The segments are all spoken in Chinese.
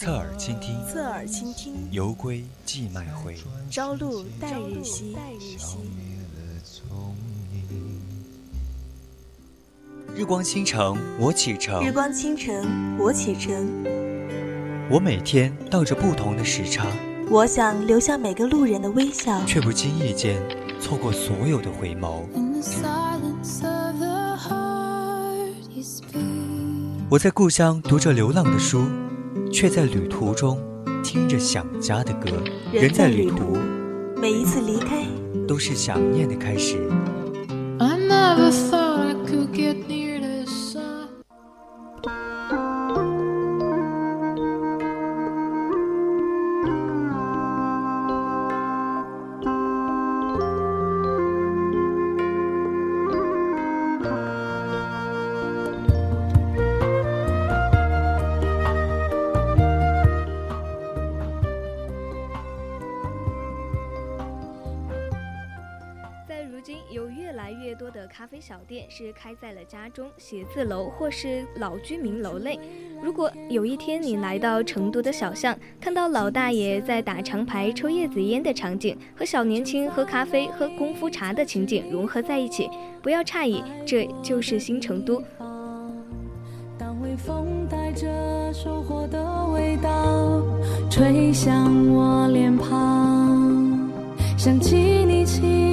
侧耳倾听，侧耳倾听。犹归寄麦回，朝露待日晞。日光倾城，我启程。日光倾城，我启程。我每天倒着不同的时差。我想留下每个路人的微笑，却不经意间错过所有的回眸。我在故乡读着流浪的书。却在旅途中听着想家的歌。人在旅途，每一次离开都是想念的开始。越多的咖啡小店是开在了家中、写字楼或是老居民楼内。如果有一天你来到成都的小巷，看到老大爷在打长牌、抽叶子烟的场景，和小年轻喝咖啡、喝功夫茶的情景融合在一起，不要诧异，这就是新成都。当微风带着收获的味道吹向我脸庞，想起你轻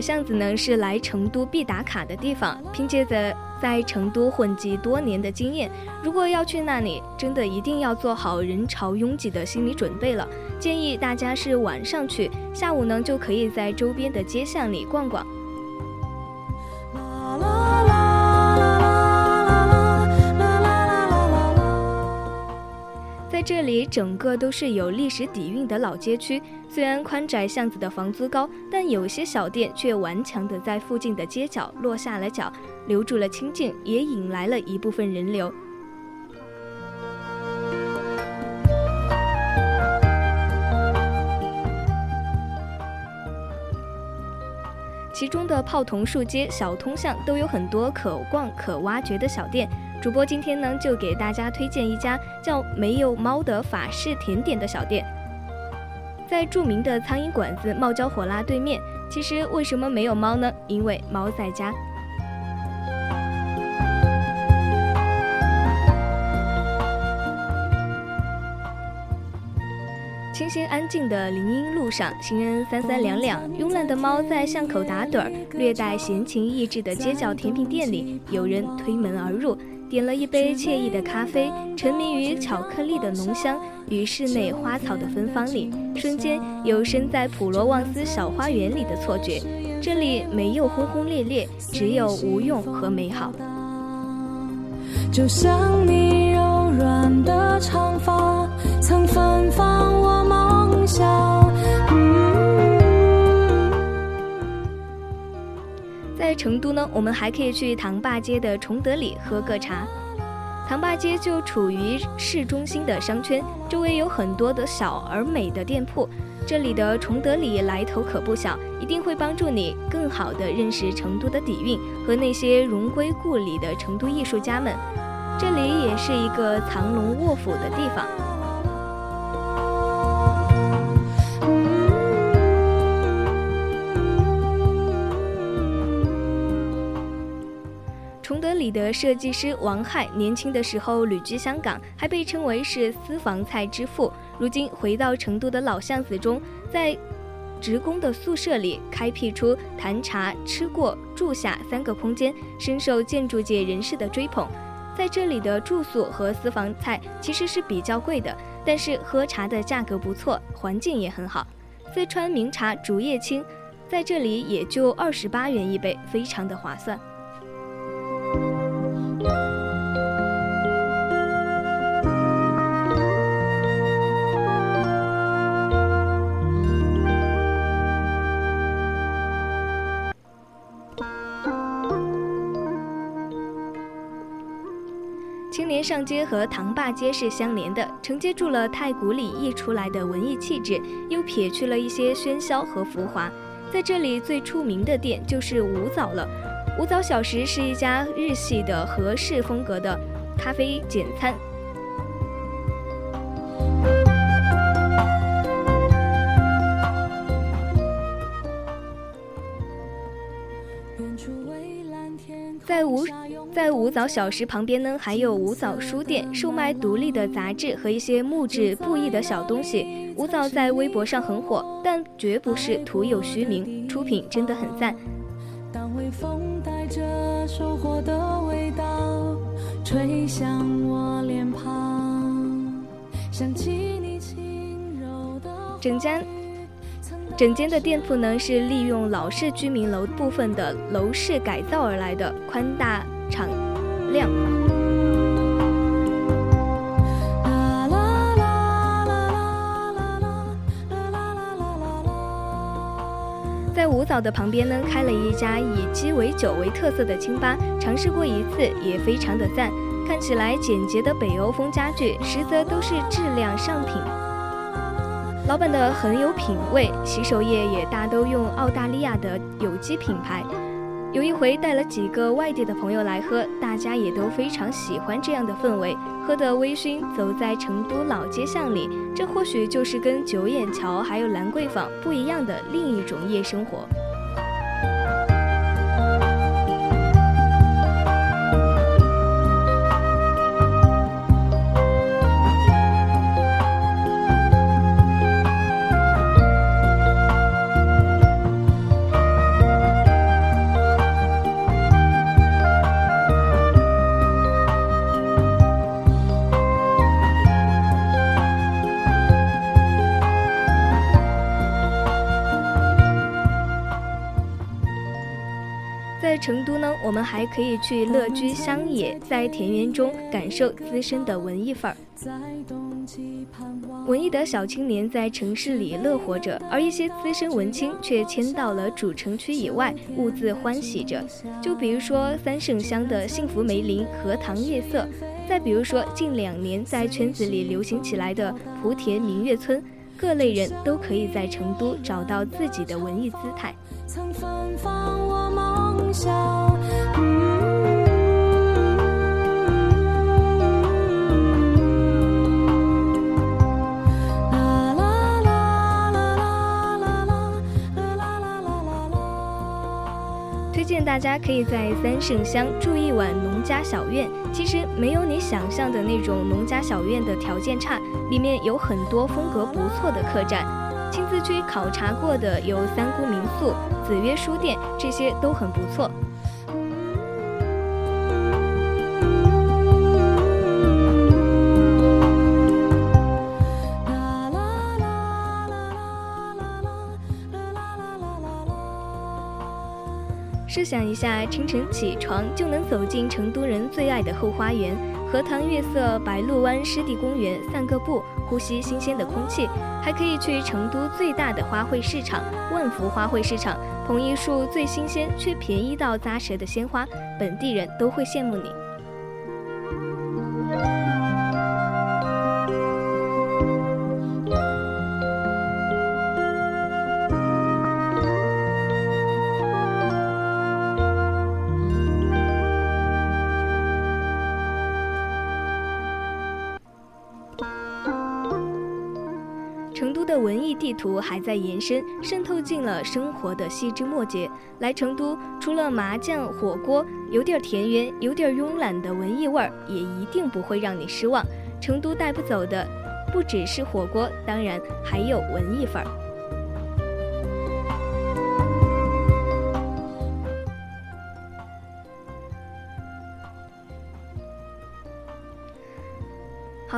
巷子呢是来成都必打卡的地方。凭借着在成都混迹多年的经验，如果要去那里，真的一定要做好人潮拥挤的心理准备了。建议大家是晚上去，下午呢就可以在周边的街巷里逛逛。在这里，整个都是有历史底蕴的老街区。虽然宽窄巷子的房租高，但有些小店却顽强地在附近的街角落下了脚，留住了清静，也引来了一部分人流。其中的泡桐树街、小通巷都有很多可逛、可挖掘的小店。主播今天呢，就给大家推荐一家叫“没有猫”的法式甜点的小店，在著名的苍蝇馆子冒椒火辣对面。其实为什么没有猫呢？因为猫在家。清新安静的林荫路上，行人三三两两，慵懒的猫在巷口打盹儿。略带闲情逸致的街角甜品店里，有人推门而入。点了一杯惬意的咖啡，沉迷于巧克力的浓香与室内花草的芬芳里，瞬间有身在普罗旺斯小花园里的错觉。这里没有轰轰烈烈，只有无用和美好。就像你在成都呢，我们还可以去唐坝街的崇德里喝个茶。唐坝街就处于市中心的商圈，周围有很多的小而美的店铺。这里的崇德里来头可不小，一定会帮助你更好的认识成都的底蕴和那些荣归故里的成都艺术家们。这里也是一个藏龙卧虎的地方。里的设计师王亥年轻的时候旅居香港，还被称为是私房菜之父。如今回到成都的老巷子中，在职工的宿舍里开辟出谈茶、吃过、住下三个空间，深受建筑界人士的追捧。在这里的住宿和私房菜其实是比较贵的，但是喝茶的价格不错，环境也很好。四川名茶竹叶青，在这里也就二十八元一杯，非常的划算。青年上街和唐坝街是相连的，承接住了太古里溢出来的文艺气质，又撇去了一些喧嚣和浮华。在这里最出名的店就是五早了。五早小食是一家日系的和式风格的咖啡简餐。在五在五早小食旁边呢，还有五早书店，售卖独立的杂志和一些木质布艺的小东西。五早在微博上很火，但绝不是徒有虚名，出品真的很赞。当微风带着收获的味道吹向我脸庞，想起你轻柔的整间整间的店铺呢，是利用老式居民楼部分的楼式改造而来的，宽大敞亮。在五早的旁边呢，开了一家以鸡尾酒为特色的清吧，尝试过一次，也非常的赞。看起来简洁的北欧风家具，实则都是质量上品。老板的很有品味，洗手液也大都用澳大利亚的有机品牌。有一回带了几个外地的朋友来喝，大家也都非常喜欢这样的氛围，喝得微醺，走在成都老街巷里，这或许就是跟九眼桥还有兰桂坊不一样的另一种夜生活。我们还可以去乐居乡野，在田园中感受资深的文艺范儿。文艺的小青年在城市里乐活着，而一些资深文青却迁到了主城区以外，兀自欢喜着。就比如说三圣乡的幸福梅林、荷塘夜色，再比如说近两年在圈子里流行起来的莆田明月村，各类人都可以在成都找到自己的文艺姿态。曾芬大家可以在三圣乡住一晚农家小院，其实没有你想象的那种农家小院的条件差，里面有很多风格不错的客栈。亲自去考察过的有三姑民宿、子曰书店，这些都很不错。设想一下，清晨起床就能走进成都人最爱的后花园——荷塘月色白鹭湾湿地公园，散个步，呼吸新鲜的空气。还可以去成都最大的花卉市场——万福花卉市场，捧一束最新鲜却便宜到扎舌的鲜花，本地人都会羡慕你。地图还在延伸，渗透进了生活的细枝末节。来成都，除了麻将、火锅，有点田园、有点慵懒的文艺味儿，也一定不会让你失望。成都带不走的，不只是火锅，当然还有文艺范儿。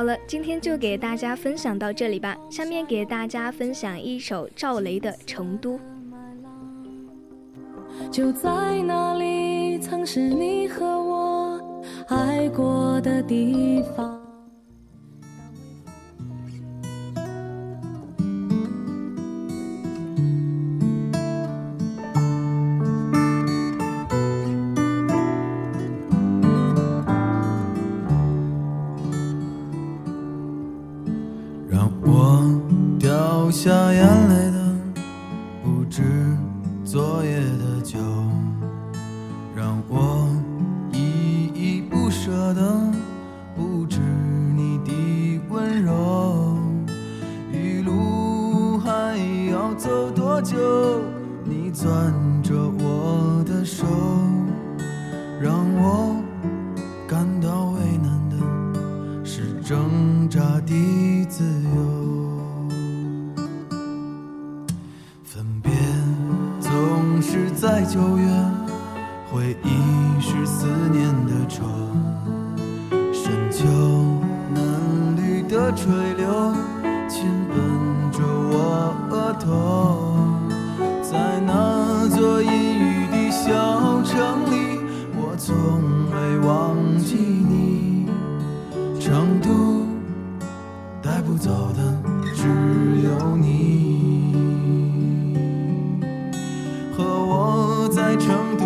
好了，今天就给大家分享到这里吧。下面给大家分享一首赵雷的《成都》。就在那里，曾是你和我爱过的地方。回忆是思念的愁。深秋嫩绿的垂柳，亲吻着我额头。在那座阴雨的小城里，我从未忘记你。成都带不走的只有你，和我在成都